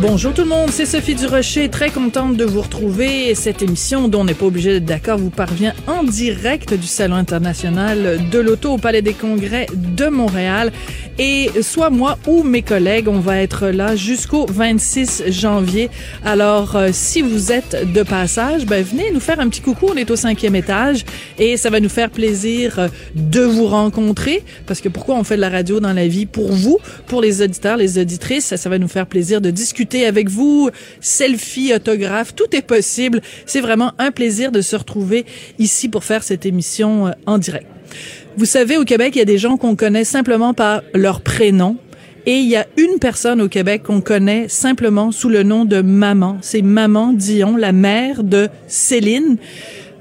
Bonjour tout le monde, c'est Sophie Durocher, très contente de vous retrouver. Cette émission, dont on n'est pas obligé d'être d'accord, vous parvient en direct du Salon international de l'auto au Palais des Congrès de Montréal. Et soit moi ou mes collègues, on va être là jusqu'au 26 janvier. Alors, euh, si vous êtes de passage, ben, venez nous faire un petit coucou. On est au cinquième étage et ça va nous faire plaisir euh, de vous rencontrer. Parce que pourquoi on fait de la radio dans la vie? Pour vous, pour les auditeurs, les auditrices, ça, ça va nous faire plaisir de discuter avec vous. Selfie, autographe, tout est possible. C'est vraiment un plaisir de se retrouver ici pour faire cette émission euh, en direct. Vous savez, au Québec, il y a des gens qu'on connaît simplement par leur prénom. Et il y a une personne au Québec qu'on connaît simplement sous le nom de Maman. C'est Maman Dion, la mère de Céline.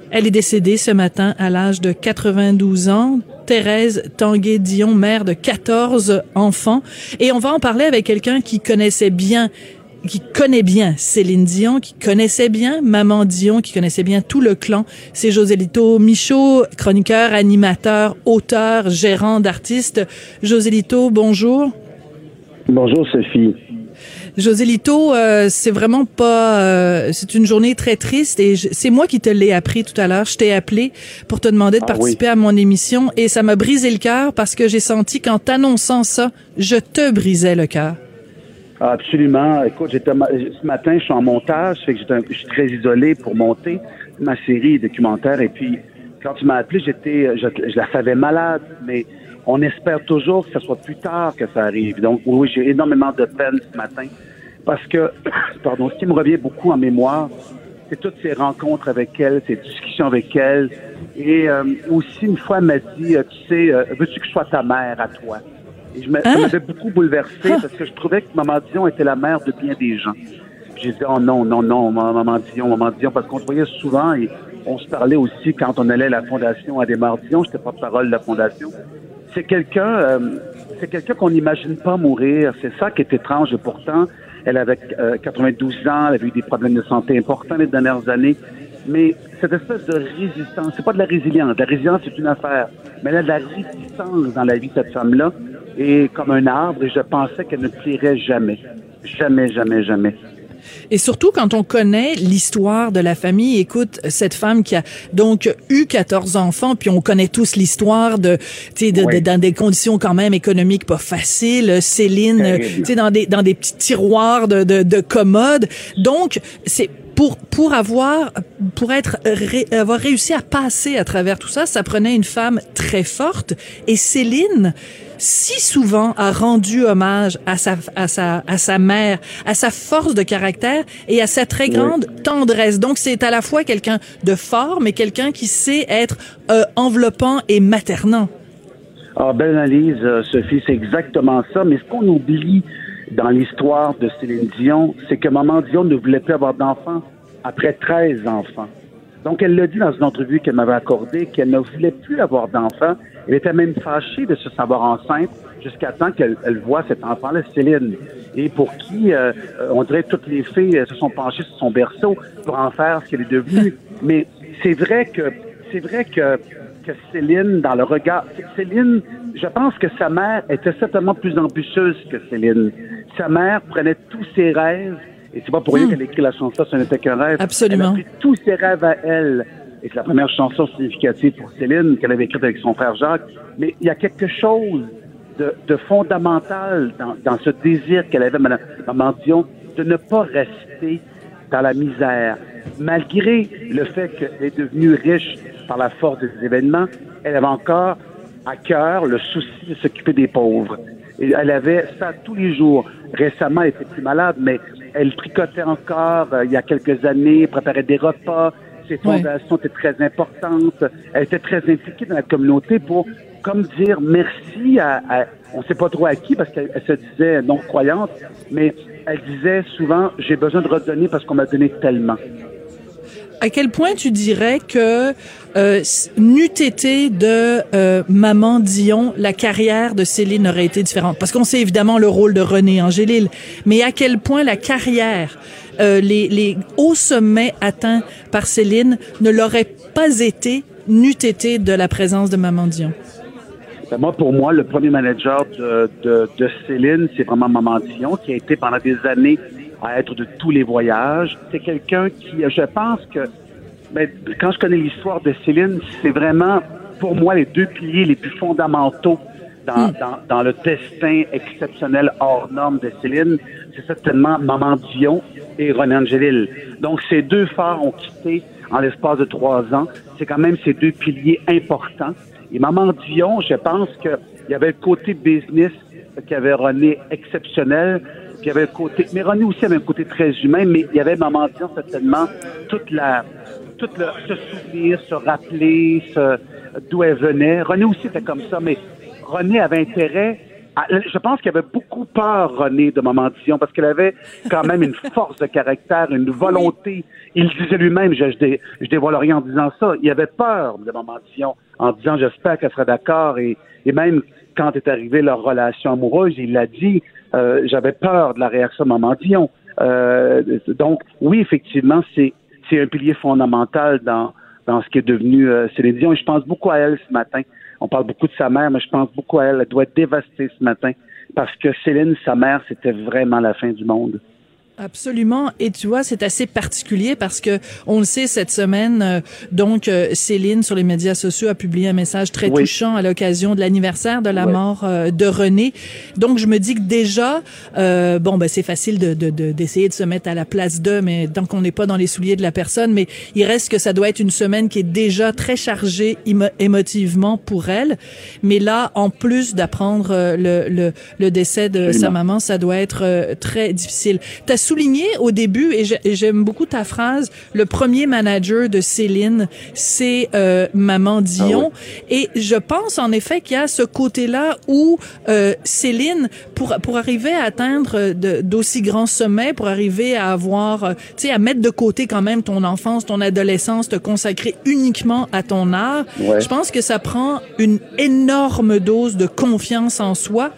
Elle est décédée ce matin à l'âge de 92 ans. Thérèse Tanguay-Dion, mère de 14 enfants. Et on va en parler avec quelqu'un qui connaissait bien qui connaît bien Céline Dion, qui connaissait bien Maman Dion, qui connaissait bien tout le clan. C'est Joselito Michaud, chroniqueur, animateur, auteur, gérant d'artistes. Joselito, bonjour. Bonjour Sophie. Joselito, euh, c'est vraiment pas, euh, c'est une journée très triste et c'est moi qui te l'ai appris tout à l'heure. Je t'ai appelé pour te demander de Ah participer à mon émission et ça m'a brisé le cœur parce que j'ai senti qu'en t'annonçant ça, je te brisais le cœur. Absolument. Écoute, j'étais ce matin, je suis en montage, fait que je suis très isolé pour monter ma série documentaire. Et puis, quand tu m'as appelé, j'étais, je, je la savais malade, mais on espère toujours que ce soit plus tard que ça arrive. Donc, oui, j'ai énormément de peine ce matin parce que, pardon, ce qui me revient beaucoup en mémoire, c'est toutes ces rencontres avec elle, ces discussions avec elle. Et euh, aussi, une fois, elle m'a dit, euh, tu sais, euh, veux-tu que je sois ta mère à toi? Et je me- ça Hein? m'avait beaucoup bouleversé parce que je trouvais que Maman Dion était la mère de bien des gens. J'ai dit, oh non, non, non, Maman Dion, Maman Dion, parce qu'on se voyait souvent et on se parlait aussi quand on allait à la fondation à des Dion, j'étais pas parole de la fondation. C'est quelqu'un, euh, c'est quelqu'un qu'on n'imagine pas mourir. C'est ça qui est étrange et pourtant, elle avait euh, 92 ans, elle avait eu des problèmes de santé importants les dernières années. Mais cette espèce de résistance, c'est pas de la résilience. La résilience, c'est une affaire. Mais elle a de la résistance dans la vie de cette femme-là. Et comme un arbre, et je pensais qu'elle ne plierait jamais. Jamais, jamais, jamais. Et surtout quand on connaît l'histoire de la famille, écoute, cette femme qui a donc eu 14 enfants, puis on connaît tous l'histoire de, tu sais, de, Oui. de- dans des conditions quand même économiques pas faciles, Céline, tu sais, dans des, dans des petits tiroirs de, de, de commodes. Donc, c'est pour, pour avoir, pour être, ré- avoir réussi à passer à travers tout ça, ça prenait une femme très forte. Et Céline, si souvent a rendu hommage à sa, à sa, à sa mère, à sa force de caractère et à sa très grande tendresse. Donc, c'est à la fois quelqu'un de fort, mais quelqu'un qui sait être euh, enveloppant et maternant. Ah, belle analyse, euh, Sophie, c'est exactement ça. Mais ce qu'on oublie dans l'histoire de Céline Dion, c'est que Maman Dion ne voulait plus avoir d'enfants après 13 enfants. Donc, elle l'a dit dans une entrevue qu'elle m'avait accordée qu'elle ne voulait plus avoir d'enfants. Elle était même fâchée de se savoir enceinte jusqu'à temps qu'elle elle voit cet enfant-là, Céline. Et pour qui, euh, on dirait, toutes les filles euh, se sont penchées sur son berceau pour en faire ce qu'elle est devenue. Mais c'est vrai que, c'est vrai que que Céline, dans le regard, Céline, je pense que sa mère était certainement plus ambitieuse que Céline. Sa mère prenait tous ses rêves, et c'est pas pour rien qu'elle a écrit la chanson Ce n'était qu'un rêve. Absolument. Elle a pris tous ses rêves à elle. Et c'est la première chanson significative pour Céline qu'elle avait écrite avec son frère Jacques. Mais il y a quelque chose de, de fondamental dans, dans ce désir qu'elle avait, Madame Dion, de ne pas rester dans la misère. Malgré le fait qu'elle est devenue riche par la force des événements, elle avait encore à cœur le souci de s'occuper des pauvres. Et elle avait ça tous les jours. Récemment, elle était plus malade, mais elle tricotait encore euh, il y a quelques années, préparait des repas. Ses Ouais. fondations étaient très importantes. Elle était très impliquée dans la communauté pour, comme dire merci à, à- on ne sait pas trop à qui parce qu'elle elle se disait non croyante, mais elle disait souvent j'ai besoin de redonner parce qu'on m'a donné tellement. à quel point tu dirais que euh, n'eût été de euh, Maman Dion, la carrière de Céline aurait été différente? Parce qu'on sait évidemment le rôle de René Angélil, mais à quel point la carrière, euh, les, les hauts sommets atteints par Céline ne l'auraient pas été n'eût été de la présence de Maman Dion? Ben, moi, pour moi, le premier manager de, de, de Céline, c'est vraiment Maman Dion, qui a été pendant des années à être de tous les voyages. C'est quelqu'un qui, je pense que, ben, quand je connais l'histoire de Céline, c'est vraiment, pour moi, les deux piliers les plus fondamentaux dans, Hmm. dans, dans le destin exceptionnel hors norme de Céline, c'est certainement Maman Dion et René Angélil. Donc, ces deux phares ont quitté en l'espace de trois ans. C'est quand même ces deux piliers importants. Et Maman Dion, je pense qu'il y avait le côté business qui avait René exceptionnel, puis il y avait côté, mais René aussi avait un côté très humain, mais il y avait Maman Dion certainement toute la, tout le, se souvenir, se rappeler, d'où elle venait. René aussi était comme ça, mais René avait intérêt je pense qu'il avait beaucoup peur, René, de Maman Dion, parce qu'elle avait quand même une force de caractère, une volonté. Il disait lui-même, je, je, dé- je dévoile rien en disant ça. Il avait peur de Maman Dion, en disant j'espère qu'elle sera d'accord. Et, et même quand est arrivée leur relation amoureuse, il l'a dit, euh, j'avais peur de la réaction de Maman Dion. Euh, donc, oui, effectivement, c'est c'est un pilier fondamental dans, dans ce qui est devenu euh, Céline Dion. Et je pense beaucoup à elle ce matin. On parle beaucoup de sa mère, mais je pense beaucoup à elle. Elle doit être dévastée ce matin parce que Céline, sa mère, c'était vraiment la fin du monde. Absolument. Et tu vois, c'est assez particulier parce que on le sait cette semaine. euh, donc, euh, Céline sur les médias sociaux a publié un message très Oui. touchant à l'occasion de l'anniversaire de la mort euh, de René. Donc, je me dis que déjà, euh, bon, ben c'est facile de de- de- d'essayer de, se mettre à la place d'eux, mais tant qu'on n'est pas dans les souliers de la personne, mais il reste que ça doit être une semaine qui est déjà très chargée émo- émotivement pour elle. Mais là, en plus d'apprendre euh, le, le le décès de sa maman, ça doit être euh, très difficile. Souligné au début, et j'ai- et j'aime beaucoup ta phrase, le premier manager de Céline, c'est euh, Maman Dion. Et je pense en effet qu'il y a ce côté-là où euh, Céline, pour, pour arriver à atteindre euh, d'aussi grands sommets, pour arriver à avoir, euh, tu sais, à mettre de côté quand même ton enfance, ton adolescence, te consacrer uniquement à ton art, Ouais. je pense que ça prend une énorme dose de confiance en soi.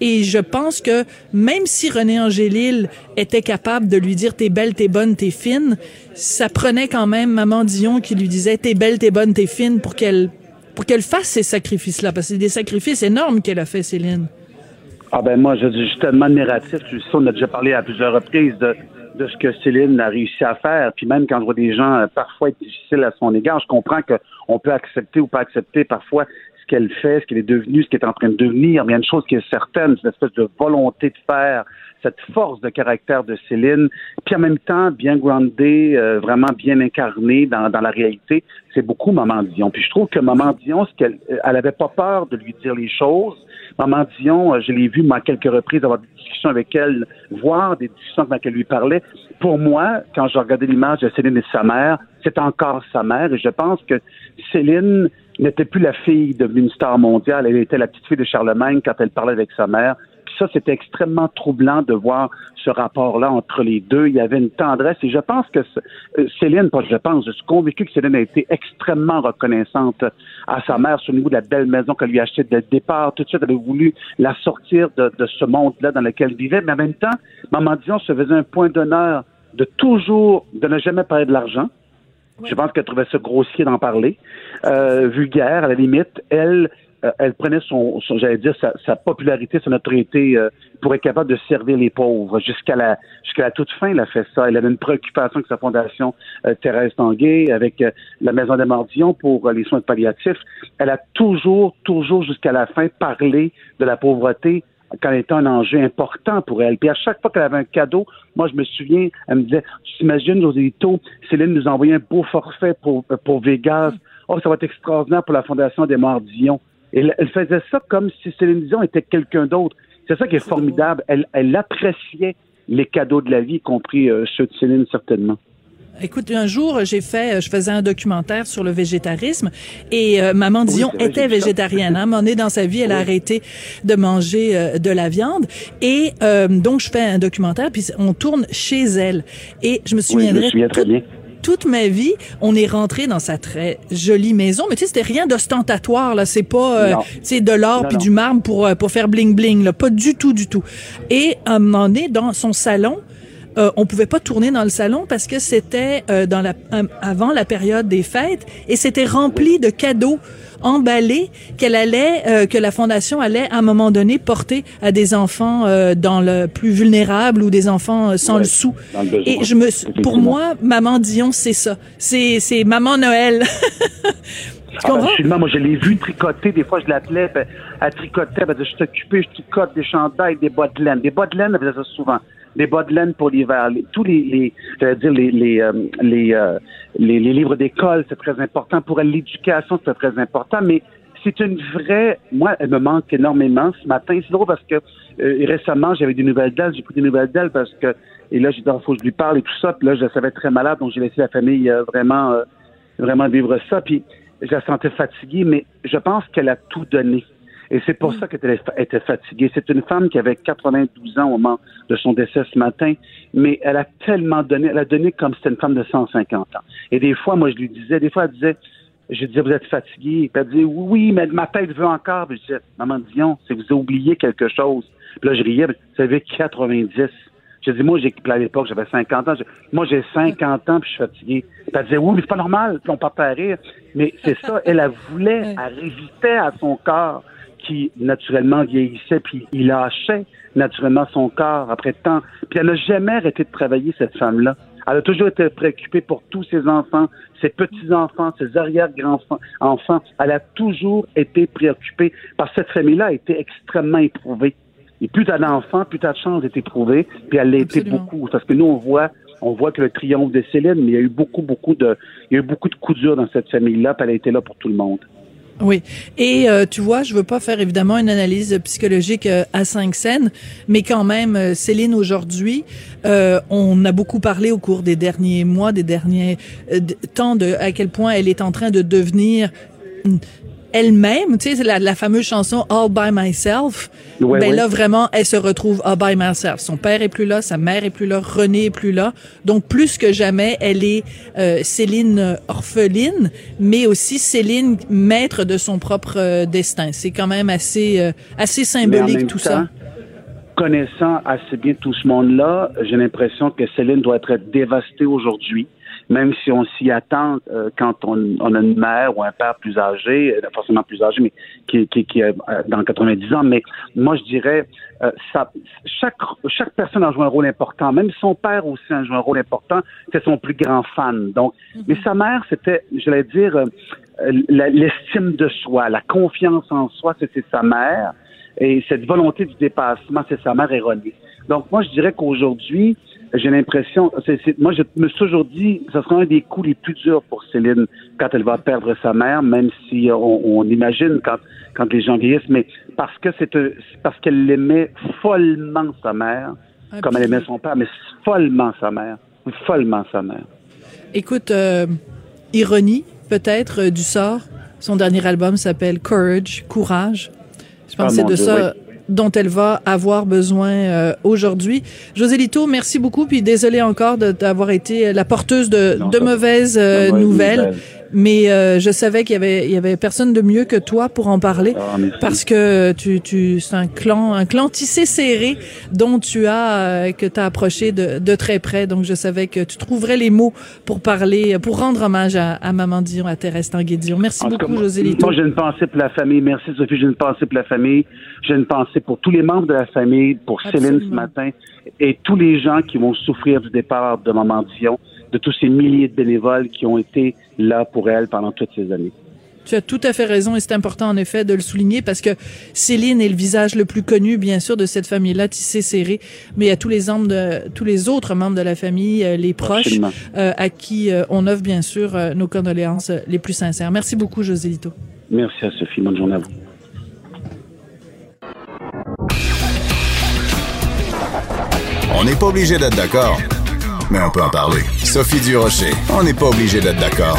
Et je pense que même si René Angélil était capable de lui dire t'es belle, t'es bonne, t'es fine, ça prenait quand même Maman Dion qui lui disait t'es belle, t'es bonne, t'es fine pour qu'elle fasse ces sacrifices-là, parce que c'est des sacrifices énormes qu'elle a fait, Céline. Ah ben moi, je, suis tellement admiratif. Tu sais, on a déjà parlé à plusieurs reprises de, de ce que Céline a réussi à faire. Puis même quand je vois des gens euh, parfois être difficiles à son égard, je comprends qu'on peut accepter ou pas accepter parfois ce qu'elle fait, ce qu'elle est devenue, ce qu'elle est en train de devenir. Mais il y a une chose qui est certaine, c'est une espèce de volonté de faire, cette force de caractère de Céline, puis en même temps bien groundée, euh, vraiment bien incarnée dans, dans la réalité. C'est beaucoup Maman Dion. Puis je trouve que Maman Dion, ce qu'elle, elle avait pas peur de lui dire les choses. Maman Dion, euh, je l'ai vu moi à quelques reprises avoir des discussions avec elle, voir des discussions quand elle lui parlait. Pour moi, quand je regardais l'image de Céline et sa mère, c'est encore sa mère. Et je pense que Céline n'était plus la fille devenue une star mondiale. Elle était la petite fille de Charlemagne quand elle parlait avec sa mère. Puis ça, c'était extrêmement troublant de voir ce rapport-là entre les deux. Il y avait une tendresse et je pense que euh, Céline, pas je pense, je suis convaincu que Céline a été extrêmement reconnaissante à sa mère sur le niveau de la belle maison qu'elle lui a achetée dès le départ. Tout de suite, elle a voulu la sortir de, de ce monde-là dans lequel elle vivait. Mais en même temps, Maman Dion se faisait un point d'honneur de toujours, de ne jamais parler de l'argent. Je pense qu'elle trouvait ça grossier d'en parler, euh, vulgaire à la limite. Elle, euh, elle prenait son, son- j'allais dire, sa, sa popularité, sa notoriété euh, pour être capable de servir les pauvres. Jusqu'à la, jusqu'à la toute fin, elle a fait ça. Elle avait une préoccupation avec sa fondation euh, Thérèse Tanguay, avec euh, la Maison des Mordions pour les soins palliatifs. Elle a toujours, toujours jusqu'à la fin parlé de la pauvreté quand elle était un enjeu important pour elle. Puis à chaque fois qu'elle avait un cadeau, moi je me souviens, elle me disait, tu t'imagines, Joséito, Céline nous a envoyé un beau forfait pour, pour Vegas. Oh, ça va être extraordinaire pour la Fondation des Morts Dion. Et elle, elle faisait ça comme si Céline Dion était quelqu'un d'autre. C'est ça qui est formidable. Elle, elle appréciait les cadeaux de la vie, y compris euh, ceux de Céline, certainement. Écoute, un jour, j'ai fait, je faisais un documentaire sur le végétarisme et euh, Maman Dion c'est était végétarienne. Hein, moment donné dans sa vie, elle a arrêté de manger euh, de la viande et euh, donc je fais un documentaire puis on tourne chez elle et je me Oui, je souviendrai me souviens très bien. toute ma vie, on est rentré dans sa très jolie maison, mais tu sais, c'était rien d'ostentatoire, là. C'est pas, euh, tu sais, de l'or puis du marbre pour, euh, pour faire bling-bling, là. Pas du tout, du tout. Et moment donné, dans son salon, euh, on pouvait pas tourner dans le salon parce que c'était euh, dans la avant la période des fêtes et c'était rempli de cadeaux emballés qu'elle allait euh, que la fondation allait à un moment donné porter à des enfants euh, dans le plus vulnérable ou des enfants sans le sou. et je me pour moi maman Dion c'est ça. C'est c'est maman Noël. Tu ah, ben, moi je l'ai vu tricoter, des fois je l'appelais, elle tricotait, elle je suis occupé, je tricote des chandails, des bottes de laine. Des bottes de laine, elle faisait ça souvent des bas de laine pour l'hiver, tous les, les dire les les euh, euh, les, les, livres d'école, c'est très important pour elle. L'éducation, c'est très important, mais c'est une vraie. Moi, elle me manque énormément ce matin. C'est drôle parce que euh, récemment, j'avais des nouvelles d'elle. J'ai pris des nouvelles d'elle parce que et là, j'ai dit, faut que je lui parle et tout ça. Puis là, je savais très malade, donc j'ai laissé la famille vraiment vraiment vivre ça. Puis je la sentais fatiguée, mais je pense qu'elle a tout donné. Et c'est pour mm. ça qu'elle était fatiguée. C'est une femme qui avait 92 ans au moment de son décès ce matin, mais elle a tellement donné, elle a donné comme si c'était une femme de 150 ans. Et des fois, moi, je lui disais, des fois, elle disait, je disais, vous êtes fatiguée. Puis elle disait, oui, mais ma tête veut encore. Puis je disais, maman Dion, que vous avez oublié quelque chose. Puis là, je riais, vous avez 90. Je dis, moi, j'ai, à l'époque, j'avais 50 ans. moi, j'ai 50 ans, puis je suis fatigué. Puis elle disait, oui, mais c'est pas normal. Puis on partait à rire. Mais c'est ça, elle, elle voulait, elle révitait à son corps qui naturellement vieillissait, puis il lâchait naturellement son corps après tant. Puis elle n'a jamais arrêté de travailler, cette femme-là. Elle a toujours été préoccupée pour tous ses enfants, ses petits-enfants, ses arrière-grands-enfants. Enfants. Elle a toujours été préoccupée parce que cette famille-là a été extrêmement éprouvée. Et plus t'as d'enfants, plus t'as de chances d'être éprouvée, puis elle l'a été beaucoup. Parce que nous, on voit on voit que le triomphe de Céline, mais il y a eu beaucoup, beaucoup de, il y a eu beaucoup de coups durs dans cette famille-là, puis elle a été là pour tout le monde. Oui. Et euh, tu vois, je veux pas faire évidemment une analyse psychologique euh, à cinq scènes, mais quand même, euh, Céline aujourd'hui, on a beaucoup parlé au cours des derniers mois, des derniers temps de à quel point elle est en train de devenir elle-même, tu sais, la, la fameuse chanson All by Myself. ben là, vraiment, elle se retrouve All by Myself. Son père est plus là, sa mère est plus là, René est plus là. Donc, plus que jamais, elle est euh, Céline orpheline, mais aussi Céline maître de son propre euh, destin. C'est quand même assez, euh, assez symbolique tout ça connaissant assez bien tout ce monde-là, j'ai l'impression que Céline doit être dévastée aujourd'hui même si on s'y attend euh, quand on, on, a une mère ou un père plus âgé, euh, forcément plus âgé, mais qui, qui, qui est euh, dans 90 ans. Mais moi, je dirais, ça, chaque, chaque personne a joué un rôle important. Même son père aussi a joué un rôle important. C'est son plus grand fan. Donc, mm-hmm. mais sa mère, c'était, j'allais dire, l'estime de soi, la confiance en soi, c'était sa mère. Et cette volonté du dépassement, c'est sa mère erronée. Donc, moi, je dirais qu'aujourd'hui, j'ai l'impression, moi je me suis toujours dit, ce sera un des coups les plus durs pour Céline quand elle va perdre sa mère, même si on, imagine quand, quand les gens vieillissent, mais parce que c'est parce qu'elle aimait follement sa mère, comme elle aimait son père, mais follement sa mère, follement sa mère. Écoute, euh, ironie peut-être euh, du sort. Son dernier album s'appelle Courage, Courage. Je pense ah, c'est de ça dont elle va avoir besoin euh, aujourd'hui. José Lito, merci beaucoup, puis désolé encore d'avoir été la porteuse de, de mauvaises euh, nouvelles mais euh, je savais qu'il y avait il y avait personne de mieux que toi pour en parler ah, parce que tu tu c'est un clan un clan tissé serré dont tu as euh, que tu as approché de, de très près. Donc je savais que tu trouverais les mots pour parler pour rendre hommage à, à maman Dion à Thérèse Tanguay-Dion. Merci beaucoup José Lito. Moi j'ai une pensée pour la famille, merci Sophie, j'ai une pensée pour la famille, j'ai une pensée pour tous les membres de la famille, pour Céline ce matin et tous les gens qui vont souffrir du départ de maman Dion de tous ces milliers de bénévoles qui ont été là pour elle pendant toutes ces années. Tu as tout à fait raison et c'est important en effet de le souligner parce que Céline est le visage le plus connu bien sûr de cette famille-là tissée serrée, mais il y a tous les membres de tous les autres membres de la famille, euh, les proches euh, à qui euh, on offre bien sûr nos condoléances les plus sincères. Merci beaucoup José Lito. Merci à Sophie, bonne journée à vous. On n'est pas obligé d'être d'accord mais on peut en parler. Sophie Durocher, on n'est pas obligé d'être d'accord.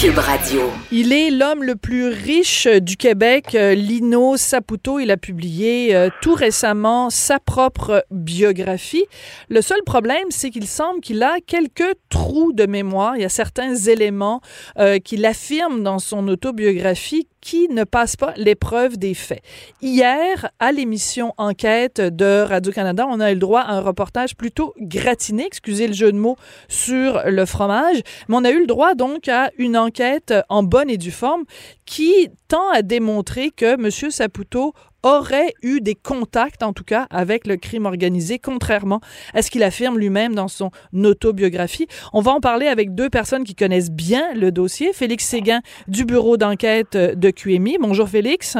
Cube Radio. Il est l'homme le plus riche du Québec, euh, Lino Saputo. Il a publié euh, tout récemment sa propre biographie. Le seul problème, c'est qu'il semble qu'il a quelques trous de mémoire. Il y a certains éléments euh, qu'il affirme dans son autobiographie qui ne passe pas l'épreuve des faits. Hier, à l'émission Enquête de Radio-Canada, on a eu le droit à un reportage plutôt gratiné, excusez le jeu de mots, sur le fromage, mais on a eu le droit donc à une enquête en bonne et due forme qui tend à démontrer que M. Saputo aurait eu des contacts, en tout cas, avec le crime organisé, contrairement à ce qu'il affirme lui-même dans son autobiographie. On va en parler avec deux personnes qui connaissent bien le dossier. Félix Séguin du bureau d'enquête de QMI. Bonjour Félix.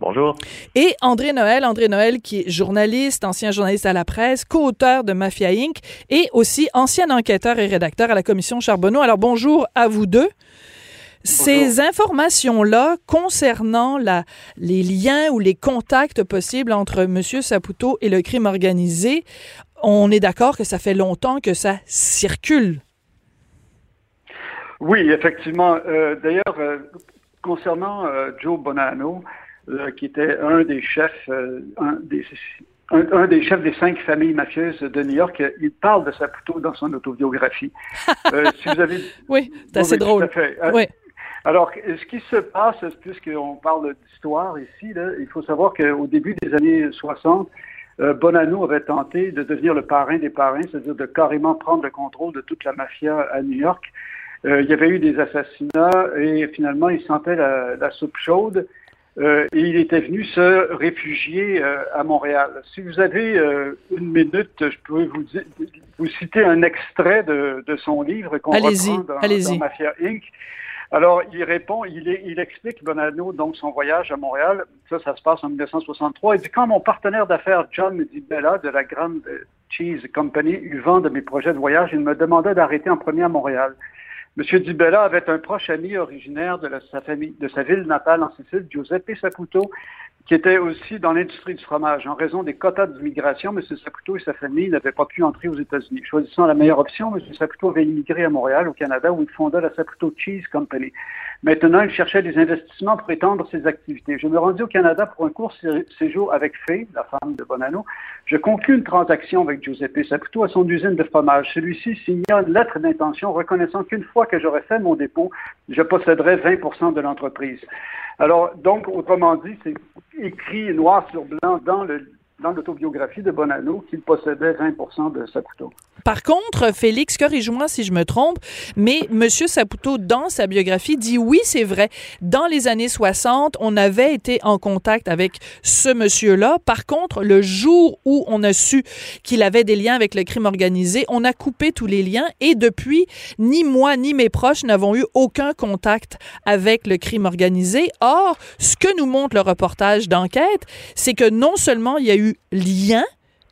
Bonjour. Et André Noël, André Noël qui est journaliste, ancien journaliste à la presse, co-auteur de Mafia Inc. et aussi ancien enquêteur et rédacteur à la commission Charbonneau. Alors bonjour à vous deux. Ces informations-là concernant la, les liens ou les contacts possibles entre M. Saputo et le crime organisé, on est d'accord que ça fait longtemps que ça circule. Oui, effectivement. Euh, d'ailleurs, euh, concernant euh, Joe Bonanno, qui était un des chefs, un des, un, des chefs des cinq familles mafieuses de New York, il parle de Saputo dans son autobiographie. si vous avez... Oui, c'est assez drôle. Oui. Alors, ce qui se passe, puisqu'on parle d'histoire ici, il faut savoir qu'au début des années 60, euh, Bonanno avait tenté de devenir le parrain des parrains, c'est-à-dire de carrément prendre le contrôle de toute la mafia à New York. Euh, il y avait eu des assassinats et finalement, il sentait la, soupe chaude. Euh, et il était venu se réfugier à Montréal. Si vous avez une minute, je peux vous, vous citer un extrait de, son livre qu'on reprend dans, dans Mafia Inc. Alors, il répond, il, explique, Bonanno, donc son voyage à Montréal, ça, ça se passe en 1963. Il dit, quand mon partenaire d'affaires John Bella de la Grand Cheese Company eut vent de mes projets de voyage, il me demandait d'arrêter en premier à Montréal. M. Dibella avait un proche ami originaire de, sa famille, de sa ville natale en Sicile, Giuseppe Saputo, qui était aussi dans l'industrie du fromage. En raison des quotas d'immigration, M. Saputo et sa famille n'avaient pas pu entrer aux États-Unis. Choisissant la meilleure option, M. Saputo avait immigré à Montréal, au Canada, où il fonda la Saputo Cheese Company. Maintenant, il cherchait des investissements pour étendre ses activités. Je me rendis au Canada pour un court séjour avec Faye, la femme de Bonanno. Je conclus une transaction avec Giuseppe Saputo à son usine de fromage. Celui-ci signa une lettre d'intention reconnaissant qu'une fois que j'aurais fait mon dépôt, je posséderais 20% de l'entreprise. Alors, donc, autrement dit, c'est écrit noir sur blanc dans le dans l'autobiographie de Bonanno qu'il possédait 20 de Saputo. Par contre, Félix, corrige-moi si je me trompe, mais M. Saputo, dans sa biographie, dit oui, c'est vrai, dans les années 60, on avait été en contact avec ce monsieur-là. Par contre, le jour où on a su qu'il avait des liens avec le crime organisé, on a coupé tous les liens et depuis, ni moi ni mes proches n'avons eu aucun contact avec le crime organisé. Or, ce que nous montre le reportage d'enquête, c'est que non seulement il y a eu lien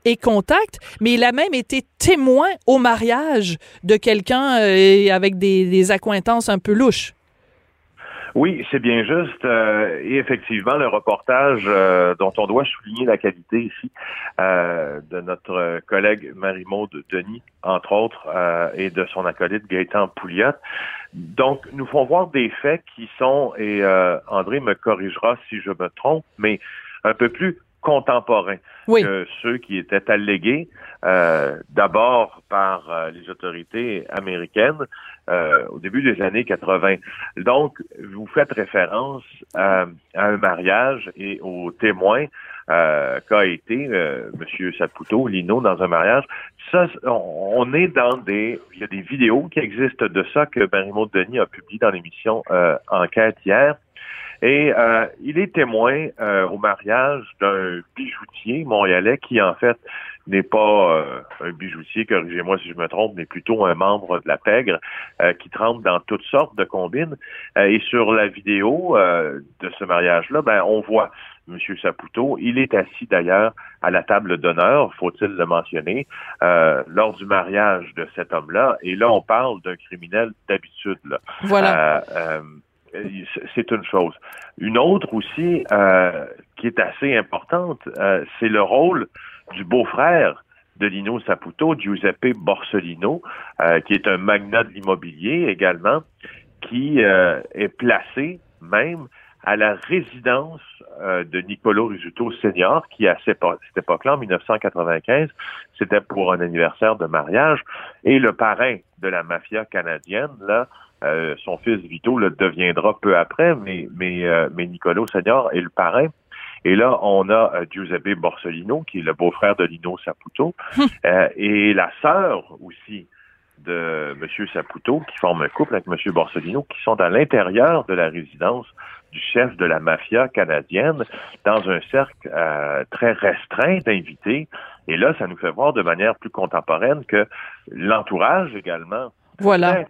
et contact, mais il a même été témoin au mariage de quelqu'un euh, avec des, accointances un peu louches. Oui, c'est bien juste. Euh, et effectivement, le reportage euh, dont on doit souligner la qualité ici de notre collègue Marie-Maude Denis, entre autres, et de son acolyte Gaëtan Pouliot. Donc, nous font voir des faits qui sont, et André me corrigera si je me trompe, mais un peu plus contemporains que ceux qui étaient allégués euh, d'abord par euh, les autorités américaines euh, au début des années 80. Donc, vous faites référence à un mariage et aux témoins qu'a été M. Saputo, Lino, dans un mariage. Ça, on, est dans des... Il y a des vidéos qui existent de ça que Marie-Maud Denis a publié dans l'émission Enquête hier. Et euh, il est témoin euh, au mariage d'un bijoutier montréalais qui, en fait, n'est pas euh, un bijoutier, corrigez-moi si je me trompe, mais plutôt un membre de la pègre qui trempe dans toutes sortes de combines. et sur la vidéo de ce mariage-là, ben, on voit M. Saputo. Il est assis d'ailleurs à la table d'honneur, faut-il le mentionner, lors du mariage de cet homme-là. Et là, on parle d'un criminel d'habitude. Voilà. Euh, c'est une chose. Une autre aussi euh, qui est assez importante, euh, c'est le rôle du beau-frère de Lino Saputo, Giuseppe Borsellino, qui est un magnat de l'immobilier également, qui est placé même à la résidence de Nicolo Risuto Senior, qui à cette époque-là, en 1995, c'était pour un anniversaire de mariage, et le parrain de la mafia canadienne, là, son fils Vito le deviendra peu après, mais, mais, mais Nicolo Senior est le parrain. Et là, on a euh, Giuseppe Borsellino, qui est le beau-frère de Lino Saputo, euh, et la sœur aussi de M. Saputo, qui forme un couple avec M. Borsellino, qui sont à l'intérieur de la résidence du chef de la mafia canadienne, dans un cercle euh, très restreint d'invités. Et là, ça nous fait voir de manière plus contemporaine que l'entourage également voilà.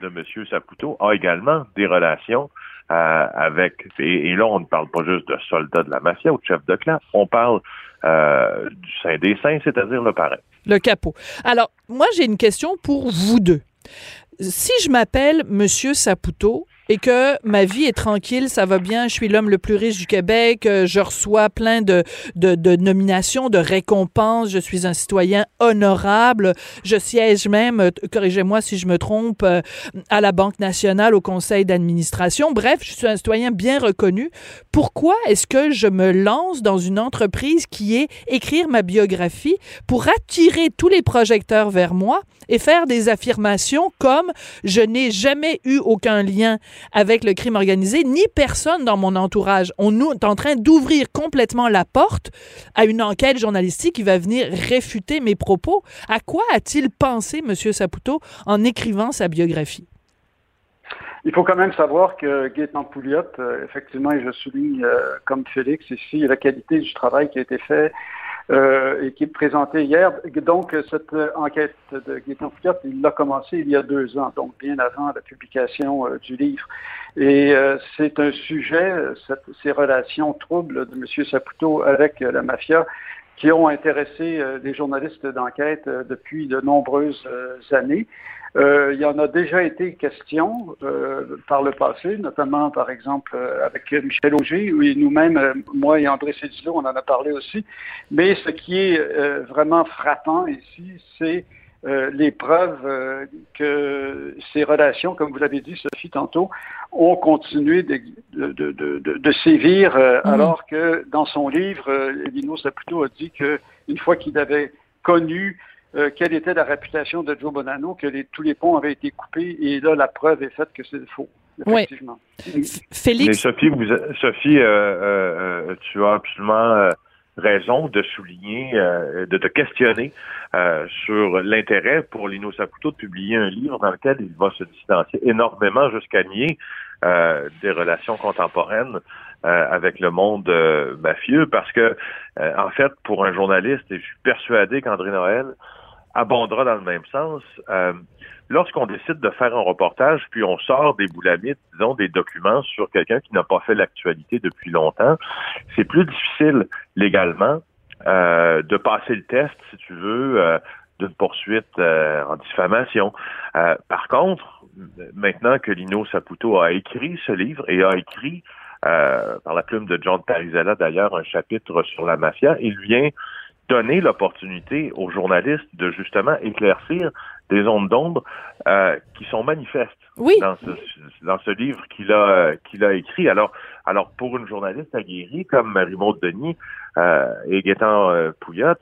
de M. Saputo a également des relations euh, avec et, là on ne parle pas juste de soldats de la mafia ou de chefs de clan, on parle euh, du Saint des Saints, c'est-à-dire le parrain. Le capot. Alors moi j'ai une question pour vous deux. Si je m'appelle Monsieur Saputo et que ma vie est tranquille, ça va bien, je suis l'homme le plus riche du Québec, euh, je reçois plein de, de, de, nominations, de récompenses, je suis un citoyen honorable, je siège même, euh, corrigez-moi si je me trompe, euh, à la Banque nationale, au conseil d'administration. Bref, je suis un citoyen bien reconnu. Pourquoi est-ce que je me lance dans une entreprise qui est écrire ma biographie pour attirer tous les projecteurs vers moi et faire des affirmations comme je n'ai jamais eu aucun lien avec le crime organisé, ni personne dans mon entourage. On est en train d'ouvrir complètement la porte à une enquête journalistique qui va venir réfuter mes propos. À quoi a-t-il pensé, M. Saputo, en écrivant sa biographie? Il faut quand même savoir que Gaétan Pouliot, euh, effectivement, et je souligne euh, comme Félix ici la qualité du travail qui a été fait euh, et qui est présenté hier. Donc, cette enquête de Gaétan Pouliot, il l'a commencé il y a deux ans, donc bien avant la publication euh, du livre. Et euh, c'est un sujet, cette, ces relations troubles de M. Saputo avec la mafia, qui ont intéressé les journalistes d'enquête depuis de nombreuses années. Euh, il y en a déjà été question euh, par le passé, notamment par exemple euh, avec Michel Auger, et nous-mêmes, moi et André Cédillo, on en a parlé aussi. Mais ce qui est vraiment frappant ici, c'est les preuves que ces relations, comme vous l'avez dit, Sophie, tantôt, ont continué de, de, de, de sévir, mm-hmm. alors que dans son livre, Lino Saputo a dit qu'une fois qu'il avait connu euh, quelle était la réputation de Joe Bonanno, que tous les ponts avaient été coupés, et là, la preuve est faite que c'est faux. Effectivement. Félix? Mais Sophie, vous, Sophie euh, euh, tu as absolument raison de souligner, de te questionner sur l'intérêt pour Lino Saputo de publier un livre dans lequel il va se distancier énormément jusqu'à nier des relations contemporaines avec le monde mafieux, parce que, en fait, pour un journaliste, et je suis persuadé qu'André Noël abondera dans le même sens. Euh, lorsqu'on décide de faire un reportage, puis on sort des boulamites, disons, des documents sur quelqu'un qui n'a pas fait l'actualité depuis longtemps, c'est plus difficile légalement euh, de passer le test, si tu veux, euh, d'une poursuite en diffamation. par contre, maintenant que Lino Saputo a écrit ce livre et a écrit par la plume de John Tarizella d'ailleurs un chapitre sur la mafia, il vient donner l'opportunité aux journalistes de justement éclaircir des ondes d'ombre euh, qui sont manifestes dans, ce, dans ce livre qu'il a qu'il a écrit. Alors, alors pour une journaliste aguerrie comme Marie-Maude Denis euh, et Gaétan euh, Pouillat,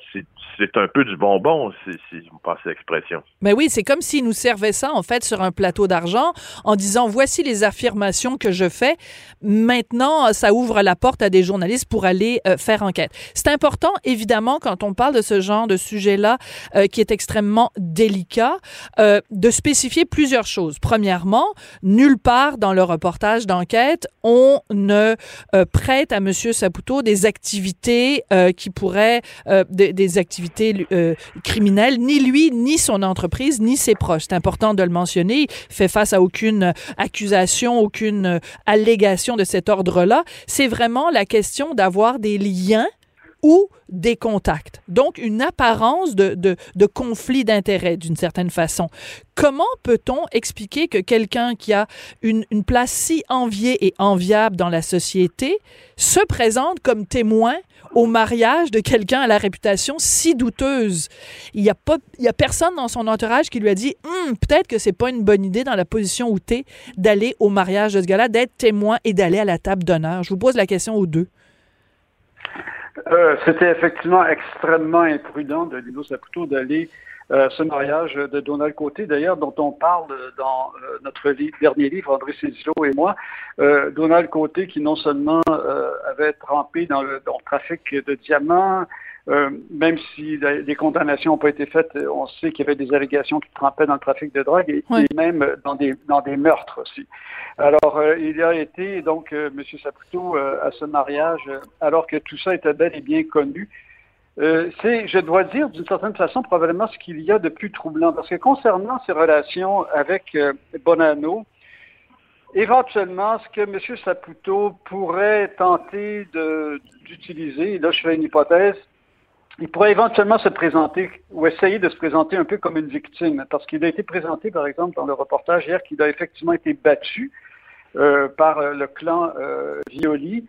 c'est un peu du bonbon, si, si vous passez l'expression. Mais oui, c'est comme s'il nous servait ça, en fait, sur un plateau d'argent, en disant, voici les affirmations que je fais. Maintenant, ça ouvre la porte à des journalistes pour aller euh, faire enquête. C'est important, évidemment, quand on parle de ce genre de sujet-là, euh, qui est extrêmement délicat, euh, de spécifier plusieurs choses. Premièrement, nulle part dans le reportage d'enquête, on ne prête à M. Saputo des activités qui pourraient, des, des activités euh, criminelle, ni lui, ni son entreprise, ni ses proches. C'est important de le mentionner. Il fait face à aucune accusation, aucune allégation de cet ordre-là. C'est vraiment la question d'avoir des liens ou des contacts. Donc, une apparence de, conflit d'intérêts, d'une certaine façon. Comment peut-on expliquer que quelqu'un qui a une, place si enviée et enviable dans la société se présente comme témoin au mariage de quelqu'un à la réputation si douteuse? Il n'y a, il a personne dans son entourage qui lui a dit hum, peut-être que c'est pas une bonne idée dans la position où tu es d'aller au mariage de ce gars-là, d'être témoin et d'aller à la table d'honneur. Je vous pose la question aux deux. Euh, C'était effectivement extrêmement imprudent de Lino Saputo d'aller euh, ce mariage de Donald Côté, d'ailleurs, dont on parle dans euh, notre dernier livre, André Cézillo et moi. Euh, Donald Côté, qui non seulement euh, avait trempé dans le, dans le, trafic de diamants, euh, même si des condamnations n'ont pas été faites, on sait qu'il y avait des allégations qui trempaient dans le trafic de drogue et, oui. et même dans des, dans des meurtres aussi. Alors, il a été, donc, M. Saputo, à ce mariage, alors que tout ça était bel et bien connu. Euh, c'est, je dois dire, d'une certaine façon, probablement ce qu'il y a de plus troublant. Parce que concernant ses relations avec euh, Bonanno, éventuellement, ce que M. Saputo pourrait tenter de, d'utiliser, là je fais une hypothèse, il pourrait éventuellement se présenter ou essayer de se présenter un peu comme une victime, parce qu'il a été présenté, par exemple, dans le reportage hier, qu'il a effectivement été battu euh, par le clan euh, Violi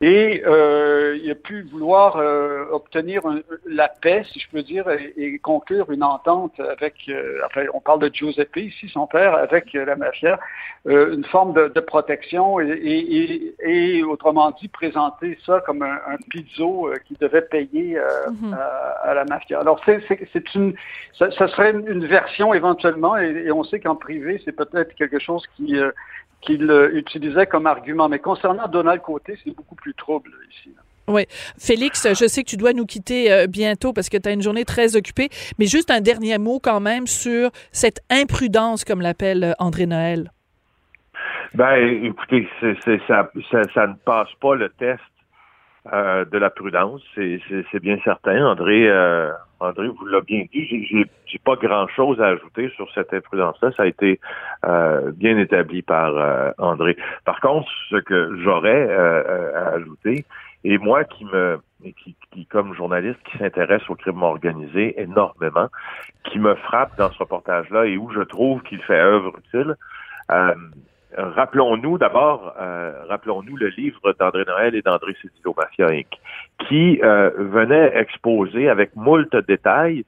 et euh, il a pu vouloir euh, obtenir un, la paix, si je peux dire, et, et conclure une entente avec, euh, enfin, on parle de Giuseppe ici, son père, avec la mafia, euh, une forme de, de protection et, et, et, autrement dit, présenter ça comme un, un pizzo euh, qui devait payer mm -hmm. à, à, la mafia. Alors, c'est une, ça, ça, serait une version éventuellement, et, on sait qu'en privé, c'est peut-être quelque chose qui qu'il utilisait comme argument. Mais concernant Donald Côté, c'est beaucoup plus trouble ici. Oui. Félix, je sais que tu dois nous quitter euh, bientôt parce que tu as une journée très occupée, mais juste un dernier mot quand même sur cette imprudence, comme l'appelle euh, André Noël. Ben, écoutez, c est, c est, ça, ça, ça, ne passe pas le test euh, de la prudence, c'est bien certain. André, euh, André vous l'a bien dit. J'ai pas grand-chose à ajouter sur cette imprudence-là. Ça a été euh, bien établi par euh, André. Par contre, ce que j'aurais euh, à ajouter, et moi qui me qui, qui comme journaliste qui s'intéresse au crime organisé énormément, qui me frappe dans ce reportage-là et où je trouve qu'il fait œuvre utile, rappelons-nous d'abord, euh, rappelons-nous le livre d'André Noël et d'André Cédillo Mafia Inc., qui euh, venait exposer avec moult détails,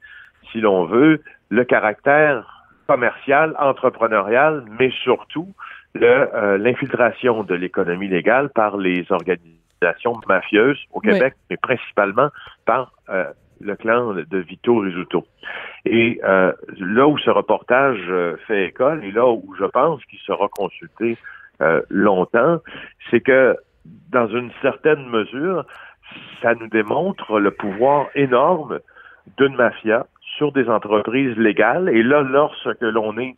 si l'on veut, le caractère commercial, entrepreneurial, mais surtout l'infiltration de l'économie légale par les organisations mafieuses au Québec, oui. mais principalement par euh, le clan de Vito Rizzuto. Et euh, là où ce reportage euh, fait école et là où je pense qu'il sera consulté euh, longtemps, c'est que dans une certaine mesure, ça nous démontre le pouvoir énorme d'une mafia sur des entreprises légales. Et là, lorsque l'on est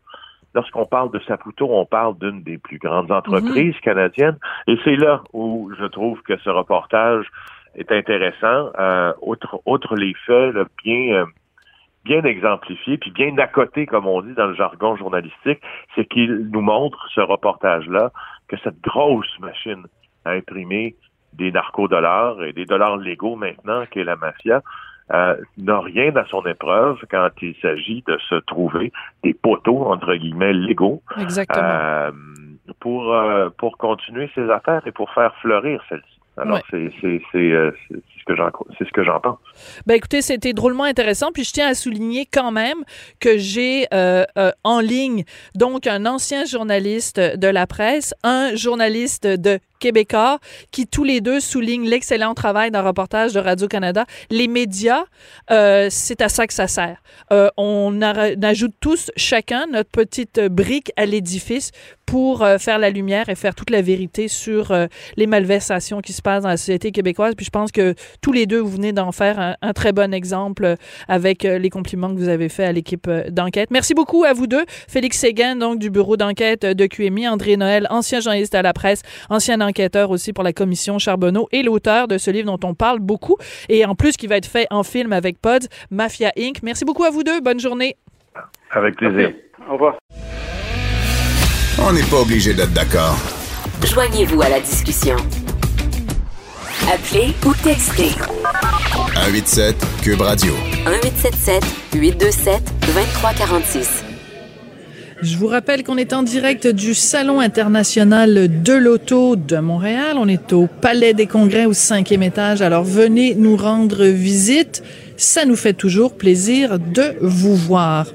lorsqu'on parle de Saputo, on parle d'une des plus grandes entreprises -hmm. canadiennes. Et c'est là où je trouve que ce reportage est intéressant. Euh, outre, outre les faits là, bien euh, bien exemplifiés, puis bien accotés, comme on dit dans le jargon journalistique, c'est qu'il nous montre, ce reportage-là, que cette grosse machine à imprimer des narcodollars et des dollars légaux maintenant, qu'est la mafia, euh, n'a rien à son épreuve quand il s'agit de se trouver des poteaux, entre guillemets, légaux. Exactement. Euh, pour, euh, pour continuer ses affaires et pour faire fleurir celle-ci. Alors, ouais. c'est euh, ce que j'en c'est ce que j'entends. Ben écoutez, c'était drôlement intéressant. Puis je tiens à souligner quand même que j'ai euh, euh, en ligne donc un ancien journaliste de la presse, un journaliste de québécois qui tous les deux soulignent l'excellent travail d'un reportage de Radio-Canada. Les médias, euh, c'est à ça que ça sert. Euh, on, ajoute tous chacun notre petite brique à l'édifice pour euh, faire la lumière et faire toute la vérité sur les malversations qui se passent dans la société québécoise. Puis je pense que tous les deux, vous venez d'en faire un, un, très bon exemple avec les compliments que vous avez faits à l'équipe d'enquête. Merci beaucoup à vous deux. Félix Séguin, donc du bureau d'enquête de QMI, André Noël, ancien journaliste à la presse, ancien enquêteur aussi pour la commission Charbonneau et l'auteur de ce livre dont on parle beaucoup et en plus qui va être fait en film avec Pods, Mafia Inc. Merci beaucoup à vous deux. Bonne journée. Avec plaisir. Au revoir. On n'est pas obligé d'être d'accord. Joignez-vous à la discussion. Appelez ou textez. 187 Cube Radio. 1877 827 2346. Je vous rappelle qu'on est en direct du Salon international de l'auto de Montréal. On est au Palais des Congrès au cinquième étage. Alors venez nous rendre visite. Ça nous fait toujours plaisir de vous voir.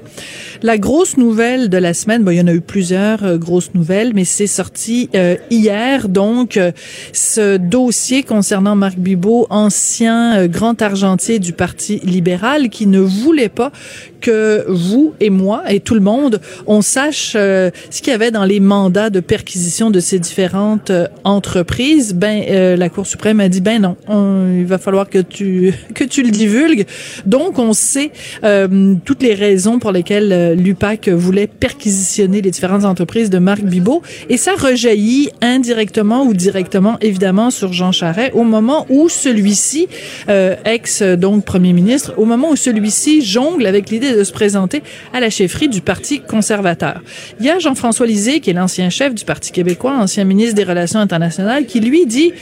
La grosse nouvelle de la semaine, bon, il y en a eu plusieurs euh, grosses nouvelles, mais c'est sorti euh, hier. Donc, euh, ce dossier concernant Marc Bibot, ancien grand argentier du Parti libéral, qui ne voulait pas que vous et moi et tout le monde, on sache ce qu'il y avait dans les mandats de perquisition de ces différentes entreprises. Ben, la Cour suprême a dit, ben non, il va falloir que tu que tu le divulgues. Donc, on sait toutes les raisons pour lesquelles l'UPAC voulait perquisitionner les différentes entreprises de Marc Bibot. Et ça rejaillit indirectement ou directement, évidemment, sur Jean Charest au moment où celui-ci, euh, ex donc premier ministre, au moment où celui-ci jongle avec l'idée de se présenter à la chefferie du Parti conservateur. Il y a Jean-François Lisée, qui est l'ancien chef du Parti québécois, ancien ministre des Relations internationales, qui lui dit,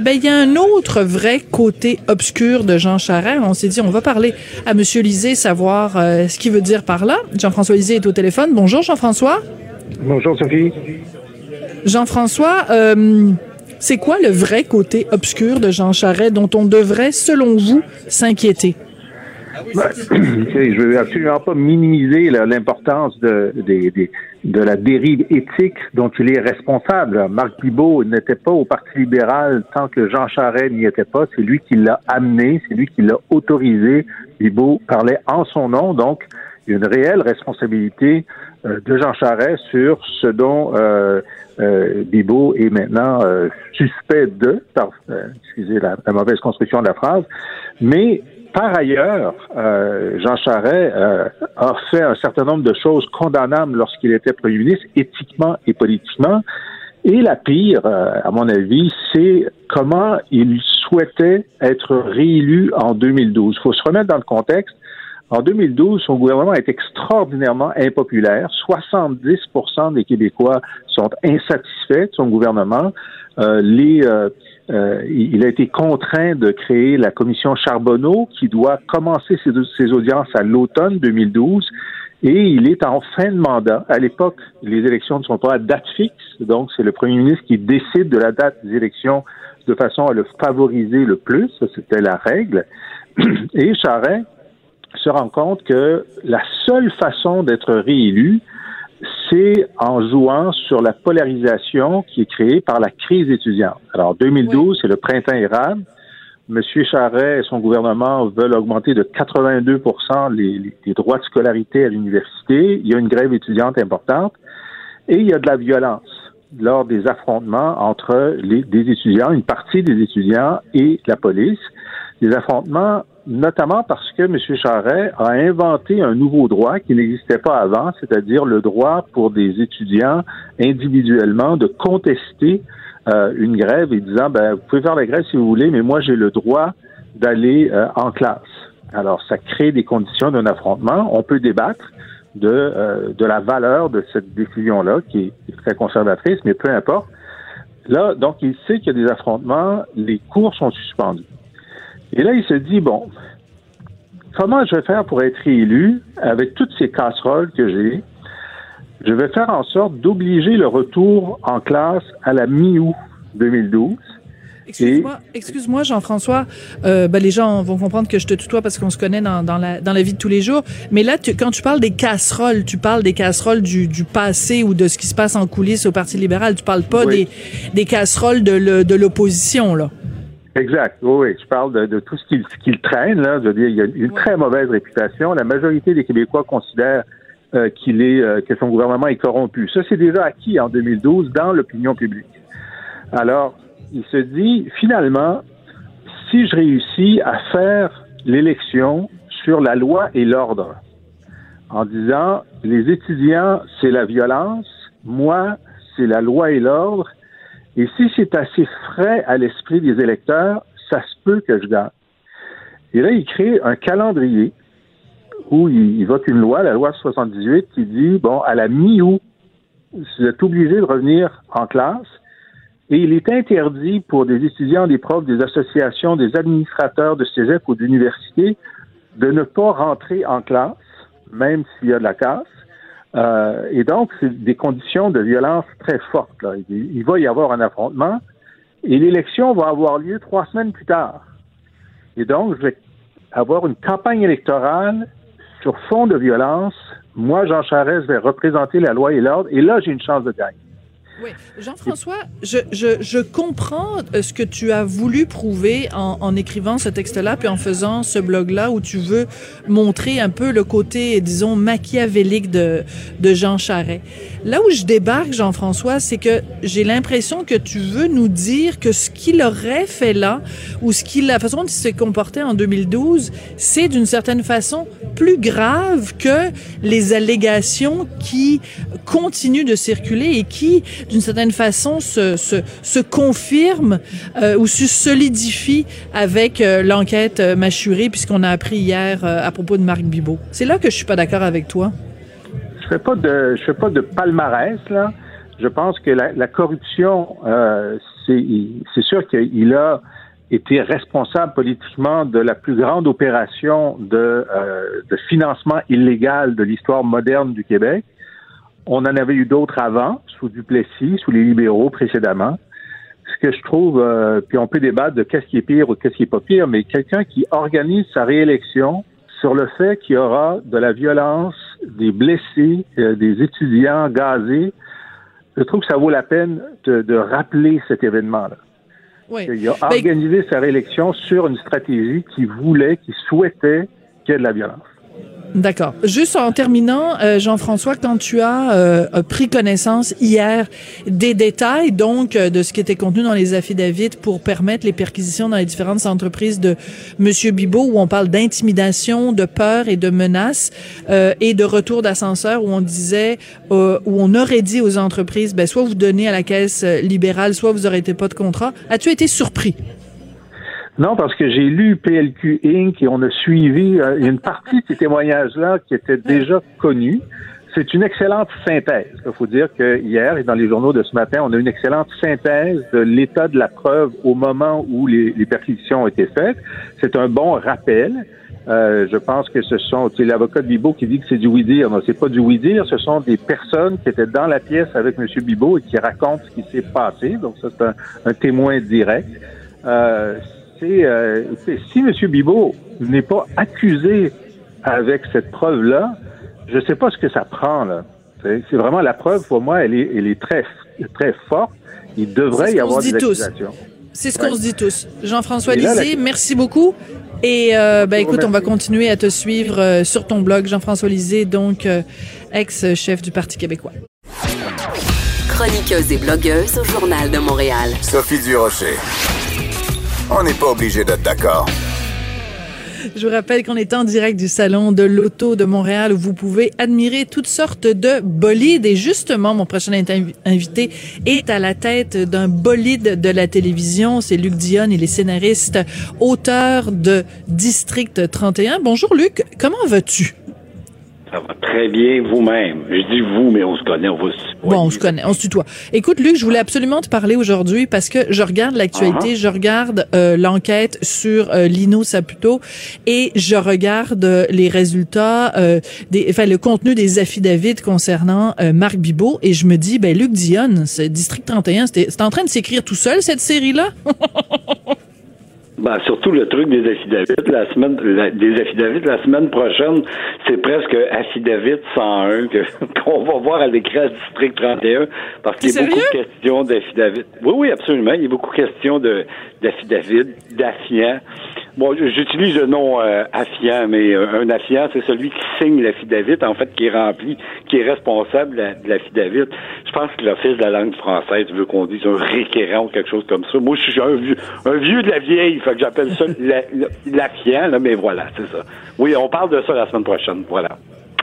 ben, il y a un autre vrai côté obscur de Jean Charest. On s'est dit, on va parler à Monsieur Lisée, savoir euh, ce qu'il veut dire par là. Jean-François Lisée est au téléphone. Bonjour, Jean-François. Bonjour, Sophie. Jean-François, euh, c'est quoi le vrai côté obscur de Jean Charest dont on devrait, selon vous, s'inquiéter? Ben, je ne veux absolument pas minimiser l'importance de, de, la dérive éthique dont il est responsable. Marc Bibot n'était pas au Parti libéral tant que Jean Charest n'y était pas. C'est lui qui l'a amené, c'est lui qui l'a autorisé. Bibot parlait en son nom, donc une réelle responsabilité euh, de Jean Charest sur ce dont euh, euh Bibot est maintenant euh, suspect de, par, excusez la, mauvaise construction de la phrase, mais par ailleurs, Jean Charest a fait un certain nombre de choses condamnables lorsqu'il était Premier ministre, éthiquement et politiquement. Et la pire, à mon avis, c'est comment il souhaitait être réélu en 2012. Il faut se remettre dans le contexte. En 2012, son gouvernement est extraordinairement impopulaire. 70% des Québécois sont insatisfaits de son gouvernement. Euh, les, euh, euh, il a été contraint de créer la commission Charbonneau qui doit commencer ses, audiences à l'automne 2012 et il est en fin de mandat. À l'époque, les élections ne sont pas à date fixe, donc c'est le premier ministre qui décide de la date des élections de façon à le favoriser le plus. C'était la règle. Et Charest se rend compte que la seule façon d'être réélu, c'est en jouant sur la polarisation qui est créée par la crise étudiante. Alors, 2012, c'est le printemps érable. Monsieur Charret et son gouvernement veulent augmenter de 82 les, les, droits de scolarité à l'université. Il y a une grève étudiante importante et il y a de la violence lors des affrontements entre les, des étudiants, une partie des étudiants et la police. Des affrontements notamment parce que M. Charret a inventé un nouveau droit qui n'existait pas avant, c'est-à-dire le droit pour des étudiants individuellement de contester euh, une grève et disant, ben, vous pouvez faire la grève si vous voulez, mais moi j'ai le droit d'aller euh, en classe. Alors, ça crée des conditions d'un affrontement. On peut débattre de, euh, de la valeur de cette décision-là, qui est très conservatrice, mais peu importe. Là, donc, il sait qu'il y a des affrontements, les cours sont suspendus. Et là, il se dit, bon, comment je vais faire pour être élu avec toutes ces casseroles que j'ai? Je vais faire en sorte d'obliger le retour en classe à la mi-août 2012. Excuse-moi, excuse-moi Jean-François. Euh, ben, les gens vont comprendre que je te tutoie parce qu'on se connaît dans, dans, la, dans la vie de tous les jours. Mais là, tu, quand tu parles des casseroles, tu parles des casseroles du, du passé ou de ce qui se passe en coulisses au Parti libéral. Tu parles pas des, des casseroles de l'opposition, là. Exact. Oui, Je parle de, tout ce qu'il traîne. Là. Je veux dire, il y a une très mauvaise réputation. La majorité des Québécois considèrent euh, qu'il est euh, que son gouvernement est corrompu. Ça, c'est déjà acquis en 2012 dans l'opinion publique. Alors, il se dit finalement, si je réussis à faire l'élection sur la loi et l'ordre, en disant les étudiants, c'est la violence, moi, c'est la loi et l'ordre, et si c'est assez frais à l'esprit des électeurs, ça se peut que je gagne. Et là, il crée un calendrier où il, vote une loi, la loi 78, qui dit, bon, à la mi-août, vous êtes obligé de revenir en classe. Et il est interdit pour des étudiants, des profs, des associations, des administrateurs de cégep ou d'université de ne pas rentrer en classe, même s'il y a de la casse. Euh, et donc, c'est des conditions de violence très fortes. Là. Il, il, va y avoir un affrontement et l'élection va avoir lieu trois semaines plus tard. Et donc, je vais avoir une campagne électorale sur fond de violence. Moi, Jean Charest, vais représenter la loi et l'ordre et là, j'ai une chance de gagner. Oui, Jean-François, je, je, je, comprends euh, ce que tu as voulu prouver en, en écrivant ce texte-là, puis en faisant ce blog-là où tu veux montrer un peu le côté, disons, machiavélique de, de Jean Charest. Là où je débarque, Jean-François, c'est que j'ai l'impression que tu veux nous dire que ce qu'il aurait fait là, ou ce qu'il, la façon dont il s'est comporté en 2012, c'est d'une certaine façon plus grave que les allégations qui continuent de circuler et qui d'une certaine façon, se, confirme euh, ou se solidifie avec euh, l'enquête euh, mâchurée, puisqu'on a appris hier à propos de Marc Bibot. C'est là que je suis pas d'accord avec toi. Je fais pas de, je fais pas de palmarès là. Je pense que la, corruption, c'est sûr qu'il a été responsable politiquement de la plus grande opération de financement illégal de l'histoire moderne du Québec. On en avait eu d'autres avant, sous Duplessis, sous les libéraux précédemment. Ce que je trouve, euh, puis on peut débattre de qu'est-ce qui est pire ou qu'est-ce qui est pas pire, mais quelqu'un qui organise sa réélection sur le fait qu'il y aura de la violence, des blessés, euh, des étudiants gazés, je trouve que ça vaut la peine de, de rappeler cet événement-là. Oui. Il a organisé sa réélection sur une stratégie qui voulait, qui souhaitait qu'il y ait de la violence. D'accord. Juste en terminant, euh, Jean-François, quand tu as euh, pris connaissance hier des détails, donc, euh, de ce qui était contenu dans les affidavits pour permettre les perquisitions dans les différentes entreprises de Monsieur Bibot, où on parle d'intimidation, de peur et de menaces, euh, et de retour d'ascenseur, où on disait, où on aurait dit aux entreprises, ben, soit vous donnez à la caisse libérale, soit vous n'aurez pas de contrat. As-tu été surpris? Non, parce que j'ai lu PLQ Inc. et on a suivi euh, une partie de ces témoignages-là qui étaient déjà connus. C'est une excellente synthèse. Il faut dire que hier et dans les journaux de ce matin, on a une excellente synthèse de l'état de la preuve au moment où les, perquisitions ont été faites. C'est un bon rappel. Euh, je pense que ce sont, c'est l'avocat de Bibot qui dit que c'est du oui-dire. Non, c'est pas du oui-dire. Ce sont des personnes qui étaient dans la pièce avec M. Bibot et qui racontent ce qui s'est passé. Donc ça, c'est un, un témoin direct. Euh, euh, si M. Bibot n'est pas accusé avec cette preuve-là, je ne sais pas ce que ça prend là. C'est vraiment la preuve pour moi, elle est, elle est très, très forte. Il devrait y avoir des accusations. C'est ce qu'on ouais. se dit tous. Jean-François Lisée, la... merci beaucoup. Et euh, ben écoute, on va continuer à te suivre euh, sur ton blog, Jean-François Lisée, donc euh, ex-chef du Parti québécois. Chroniqueuse et blogueuse au Journal de Montréal. Sophie Durocher. On n'est pas obligé d'être d'accord. Je vous rappelle qu'on est en direct du salon de l'auto de Montréal où vous pouvez admirer toutes sortes de bolides. Et justement, mon prochain invité est à la tête d'un bolide de la télévision. C'est Luc Dionne. Il est scénariste, auteur de District 31. Bonjour Luc, comment vas-tu? Ça va très bien vous-même. Je dis vous, mais on se connaît, on va se Bon, on se connaît, on se tutoie. Écoute, Luc, je voulais absolument te parler aujourd'hui parce que je regarde l'actualité, uh -huh. je regarde euh, l'enquête sur euh, Lino Saputo et je regarde euh, les résultats, des, enfin le contenu des affidavits concernant Marc Bibot et je me dis, ben Luc Dionne, c'est District 31, c'est en train de s'écrire tout seul cette série-là? Ben, surtout le truc des affidavits, la semaine, la, des affidavits la semaine prochaine, c'est presque affidavit 101 que, qu'on va voir à l'écran District 31 parce qu'il y a beaucoup de questions d'affidavits. Oui, oui, absolument. Il y a beaucoup de questions de, d'affidavit, d'affiant. Bon, j'utilise le nom euh, affiant, mais euh, un affiant, c'est celui qui signe l'affidavit, en fait, qui est rempli, qui est responsable de l'affidavit. Je pense que l'Office de la langue française veut qu'on dise un réquérant ou quelque chose comme ça. Moi, je suis un vieux, un vieux de la vieille, fait que j'appelle ça l'affiant, là, mais voilà, c'est ça. Oui, on parle de ça la semaine prochaine, voilà.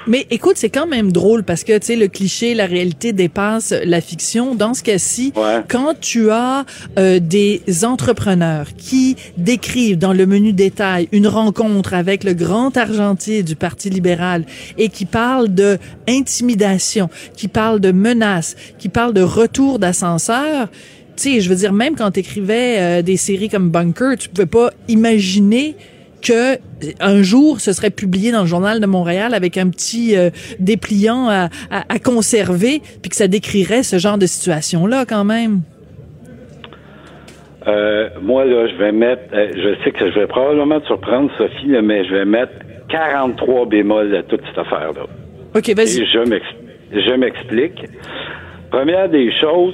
Mais écoute, c'est quand même drôle parce que, tu sais, le cliché, la réalité dépasse la fiction. Dans ce cas-ci, ouais. quand tu as euh, des entrepreneurs qui décrivent dans le menu détail une rencontre avec le grand argentier du Parti libéral et qui parlent de intimidation, qui parlent de menaces, qui parlent de retour d'ascenseur, tu sais, je veux dire, même quand tu écrivais euh, des séries comme Bunker, tu pouvais pas imaginer que un jour ce serait publié dans le journal de Montréal avec un petit euh, dépliant à, à, conserver, puis que ça décrirait ce genre de situation là quand même. Euh, moi là, je vais mettre, je sais que je vais probablement te surprendre Sophie, mais je vais mettre 43 bémols à toute cette affaire là. Ok, vas-y. Je m'explique. Première des choses,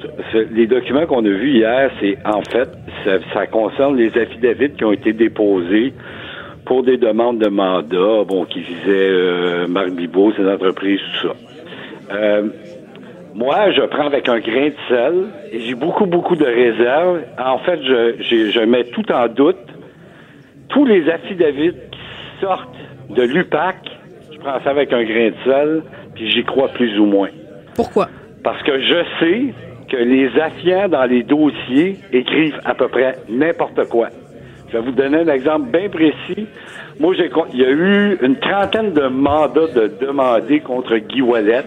les documents qu'on a vus hier, c'est en fait, ça, concerne les affidavits qui ont été déposés pour des demandes de mandat, bon, qui visaient euh, Marc Bibot, ses entreprises, tout ça. Euh, moi, je prends avec un grain de sel et j'ai beaucoup, beaucoup de réserves. En fait, je, je mets tout en doute. Tous les affidavits qui sortent de l'UPAC, je prends ça avec un grain de sel, puis j'y crois plus ou moins. Pourquoi? Parce que je sais que les affiants dans les dossiers écrivent à peu près n'importe quoi. Je vais vous donner un exemple bien précis. Moi, j'ai, il y a eu une trentaine de mandats de demandés contre Guy Wallet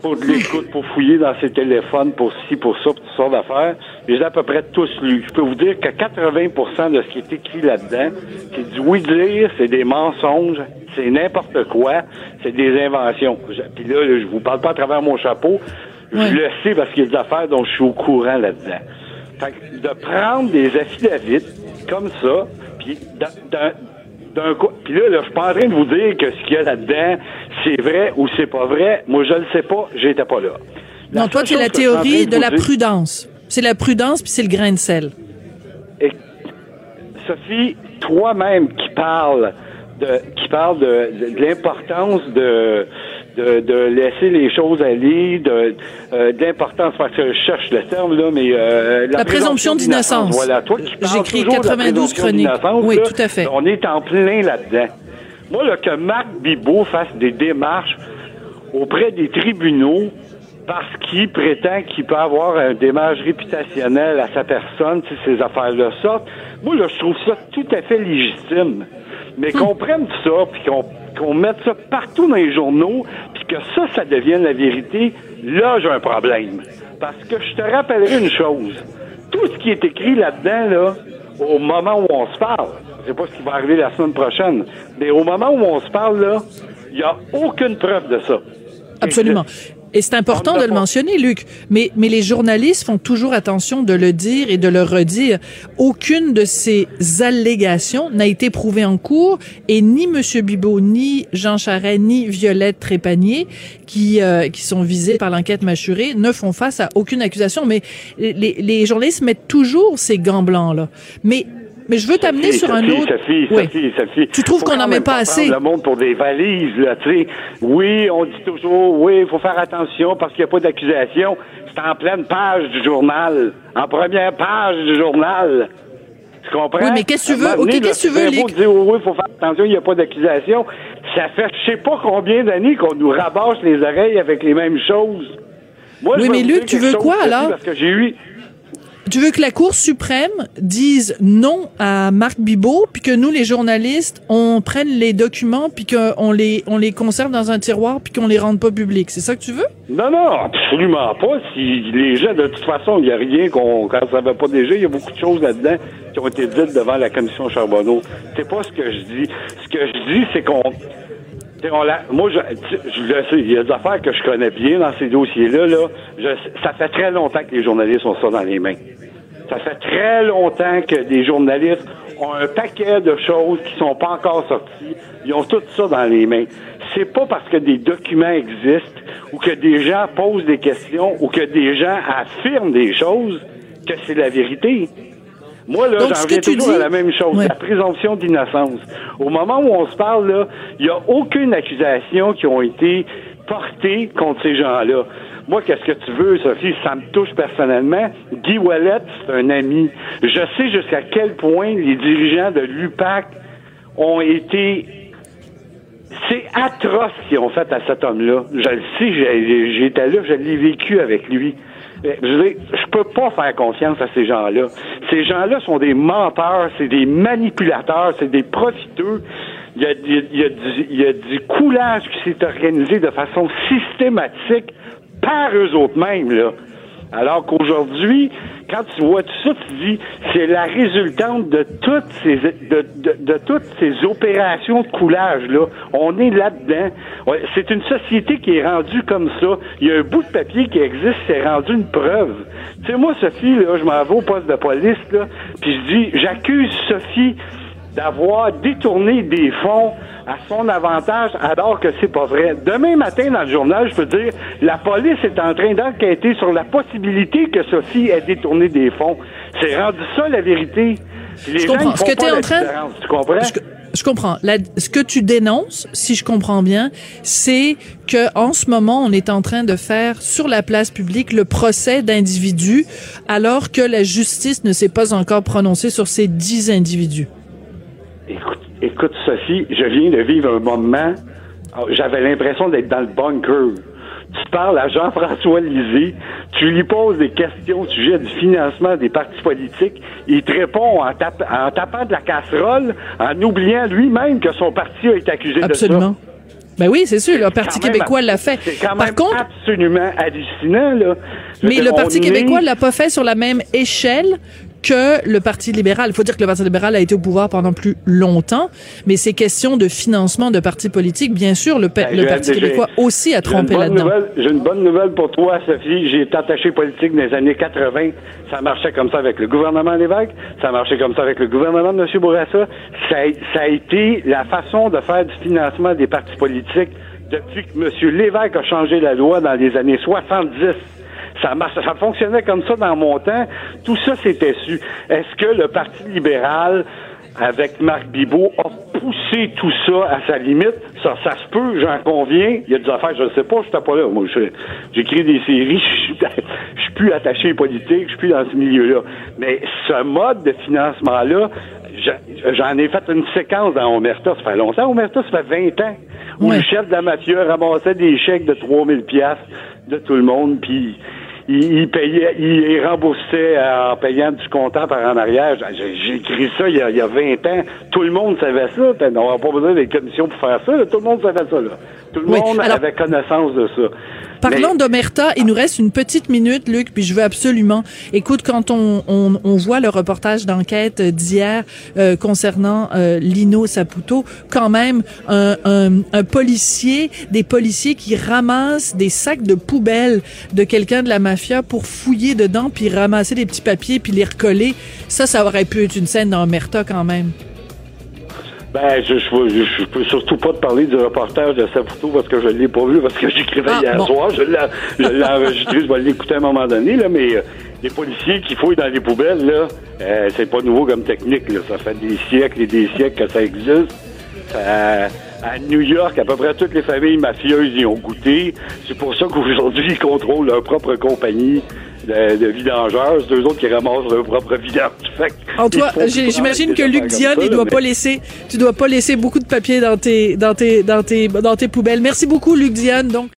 pour de l'écoute, pour fouiller dans ses téléphones, pour ci, pour ça, pour toutes sortes d'affaires. J'ai à peu près tous lu. Je peux vous dire que 80% de ce qui est écrit là-dedans, c'est du oui dire, c'est des mensonges, c'est n'importe quoi, c'est des inventions. Puis là, je vous parle pas à travers mon chapeau, je le sais parce qu'il y a des affaires dont je suis au courant là-dedans. Fait que de prendre des affidavits comme ça, puis d'un coup, puis là, là, je suis pas en train de vous dire que ce qu'il y a là-dedans, c'est vrai ou c'est pas vrai. Moi, je le sais pas, j'étais pas là. non, toi, c'est la théorie de la prudence. C'est la prudence, puis c'est le grain de sel. Et, Sophie, toi-même qui parles qui parle de, l'importance de, de, laisser les choses aller, de, euh, l'importance, parce que je cherche le terme, là, mais... Euh, la, présomption d'innocence. Voilà, toi qui J'écris 92 chroniques. Oui, tout à fait. On est en plein là-dedans. Moi, là, que Marc Bibot fasse des démarches auprès des tribunaux parce qu'il prétend qu'il peut avoir un démarche réputationnel à sa personne si ces affaires-là sortent, moi, là, je trouve ça tout à fait légitime mais qu'on prenne ça, puis qu'on mette ça partout dans les journaux, puis que ça, ça devienne la vérité, là, j'ai un problème. Parce que je te rappellerai une chose. Tout ce qui est écrit là-dedans, là, au moment où on se parle, je sais pas ce qui va arriver la semaine prochaine, mais au moment où on se parle, là, il n'y a aucune preuve de ça. Absolument. Et c'est important de le mentionner, Luc. Mais, mais les journalistes font toujours attention de le dire et de le redire. Aucune de ces allégations n'a été prouvée en cours et ni M. Bibot, ni Jean Charest, ni Violette Trépanier, qui, euh, qui sont visés par l'enquête mâchurée, ne font face à aucune accusation. Mais les, les journalistes mettent toujours ces gants blancs-là. Mais mais je veux t'amener sur un autre. Sophie, oui. Sophie, Sophie. Tu trouves qu'on n'en met pas assez? Le monde pour des valises, là, tu sais. Oui, on dit toujours, oui, il faut faire attention parce qu'il n'y a pas d'accusation. C'est en pleine page du journal. En première page du journal. Tu comprends? Oui, mais qu'est-ce que tu veux? OK, qu'est-ce que tu veux, Luc? Dire, oui, il faut faire attention, il n'y a pas d'accusation. Ça fait je sais pas combien d'années qu'on nous rabâche les oreilles avec les mêmes choses. Moi, oui, mais Luc, tu veux quoi, alors? Parce que j'ai eu, tu veux que la Cour suprême dise non à Marc Bibot, puis que nous, les journalistes, on prenne les documents, puis qu'on les, on les conserve dans un tiroir, puis qu'on les rende pas publics. C'est ça que tu veux? Non, non, absolument pas. Si les gens, de toute façon, il n'y a rien qu'on ne savait pas déjà. Il y a beaucoup de choses là-dedans qui ont été dites devant la commission Charbonneau. C'est pas ce que je dis. Ce que je dis, c'est qu'on moi, je, je, le sais, il y a des affaires que je connais bien dans ces dossiers-là. Là. ça fait très longtemps que les journalistes ont ça dans les mains. Ça fait très longtemps que des journalistes ont un paquet de choses qui sont pas encore sorties. Ils ont tout ça dans les mains. C'est pas parce que des documents existent ou que des gens posent des questions ou que des gens affirment des choses que c'est la vérité. Moi, là, j'en reviens toujours à la même chose, la présomption d'innocence. Au moment où on se parle, là, il n'y a aucune accusation qui ont été portées contre ces gens-là. Moi, qu'est-ce que tu veux, Sophie? Ça me touche personnellement. Guy Wallet, c'est un ami. Je sais jusqu'à quel point les dirigeants de l'UPAC ont été c'est atroce ce qu'ils ont fait à cet homme-là. Je le sais, j'étais là, je l'ai vécu avec lui. Je veux je peux pas faire confiance à ces gens-là. Ces gens-là sont des menteurs, c'est des manipulateurs, c'est des profiteux. Il y, a, y a du, il y a du coulage qui s'est organisé de façon systématique par eux autres mêmes, là. Alors qu'aujourd'hui, quand tu vois tout ça, tu dis c'est la résultante de toutes ces de, de, toutes ces opérations de coulage là. On est là-dedans. C'est une société qui est rendue comme ça. Il y a un bout de papier qui existe, c'est rendu une preuve. Tu sais moi Sophie là, je m'en vais au poste de police là, puis je dis j'accuse Sophie d'avoir détourné des fonds à son avantage alors que c'est pas vrai. Demain matin dans le journal, je peux dire la police est en train d'enquêter sur la possibilité que Sophie ait détourné des fonds. C'est rendu ça la vérité. je comprends. ce que tu es en train tu comprends? je, comprends. ce que tu dénonces, si je comprends bien, c'est que en ce moment, on est en train de faire sur la place publique le procès d'individus alors que la justice ne s'est pas encore prononcée sur ces dix individus. Écoute, écoute, Sophie, je viens de vivre un moment, j'avais l'impression d'être dans le bunker. Tu parles à Jean-François Lisée, tu lui poses des questions au sujet du financement des partis politiques, il te répond en, tapant de la casserole, en oubliant lui-même que son parti a été accusé de ça. Absolument. Ben oui, c'est sûr, le Parti québécois l'a fait. C'est quand même absolument hallucinant, là. Mais le Parti québécois l'a pas fait sur la même échelle que le Parti libéral. Il faut dire que le Parti libéral a été au pouvoir pendant plus longtemps, mais ces questions de financement de partis politiques, bien sûr, le, ben, le Parti québécois aussi a trompé là-dedans. J'ai une bonne nouvelle pour toi, Sophie. J'ai été attaché politique dans les années 80. Ça marchait comme ça avec le gouvernement Lévesque. Ça marchait comme ça avec le gouvernement de M. Bourassa. Ça, ça a été la façon de faire du financement des partis politiques depuis que M. Lévesque a changé la loi dans les années 70. Ça, ça fonctionnait comme ça dans mon temps. Tout ça, c'était su. Est-ce que le Parti libéral, avec Marc Bibot, a poussé tout ça à sa limite? Ça, ça se peut, j'en conviens. Il y a des affaires, je ne sais pas, je suis pas là. Moi, j'écris des séries, je suis plus attaché politique, je suis plus dans ce milieu-là. Mais ce mode de financement-là, j'en ai fait une séquence dans Omerta. Ça fait longtemps. Omerta, ça fait 20 ans. Où le chef de la mafia ramassait des chèques de 3000 pièces de tout le monde, puis il, payait, il remboursait en payant du comptant par en arrière. J'ai écrit ça il y, a, il y, a, 20 ans. Tout le monde savait ça. On n'avait pas besoin des commissions pour faire ça. Tout le monde savait ça. Là. Tout le monde avait connaissance de ça. Parlons d'Omerta, il nous reste une petite minute, Luc, puis je veux absolument. Écoute, quand on, on, on voit le reportage d'enquête d'hier euh, concernant euh, Lino Saputo, quand même un, un, un, policier, des policiers qui ramassent des sacs de poubelle de quelqu'un de la mafia pour fouiller dedans, puis ramasser des petits papiers, puis les recoller. Ça, ça aurait pu être une scène dans Omerta quand même. Ben, je, je, je, peux surtout pas te parler du reportage de Saputo parce que je l'ai pas vu, parce que j'écrivais ah, hier soir. Je l'ai enregistré, je vais l'écouter à un moment donné, là, mais euh, les policiers qui fouillent dans les poubelles, là, euh, c'est pas nouveau comme technique, là. Ça fait des siècles et des siècles que ça existe. à New York, à peu près toutes les familles mafieuses y ont goûté. C'est pour ça qu'aujourd'hui, ils contrôlent leur propre compagnie de, de vidangeurs, c'est eux autres qui ramassent leur propre vidange. Antoine, j'imagine que Luc Dion, il doit pas laisser, tu dois pas laisser beaucoup de papier dans tes, dans tes, dans tes, dans tes poubelles. Merci beaucoup, Luc Dion. Donc.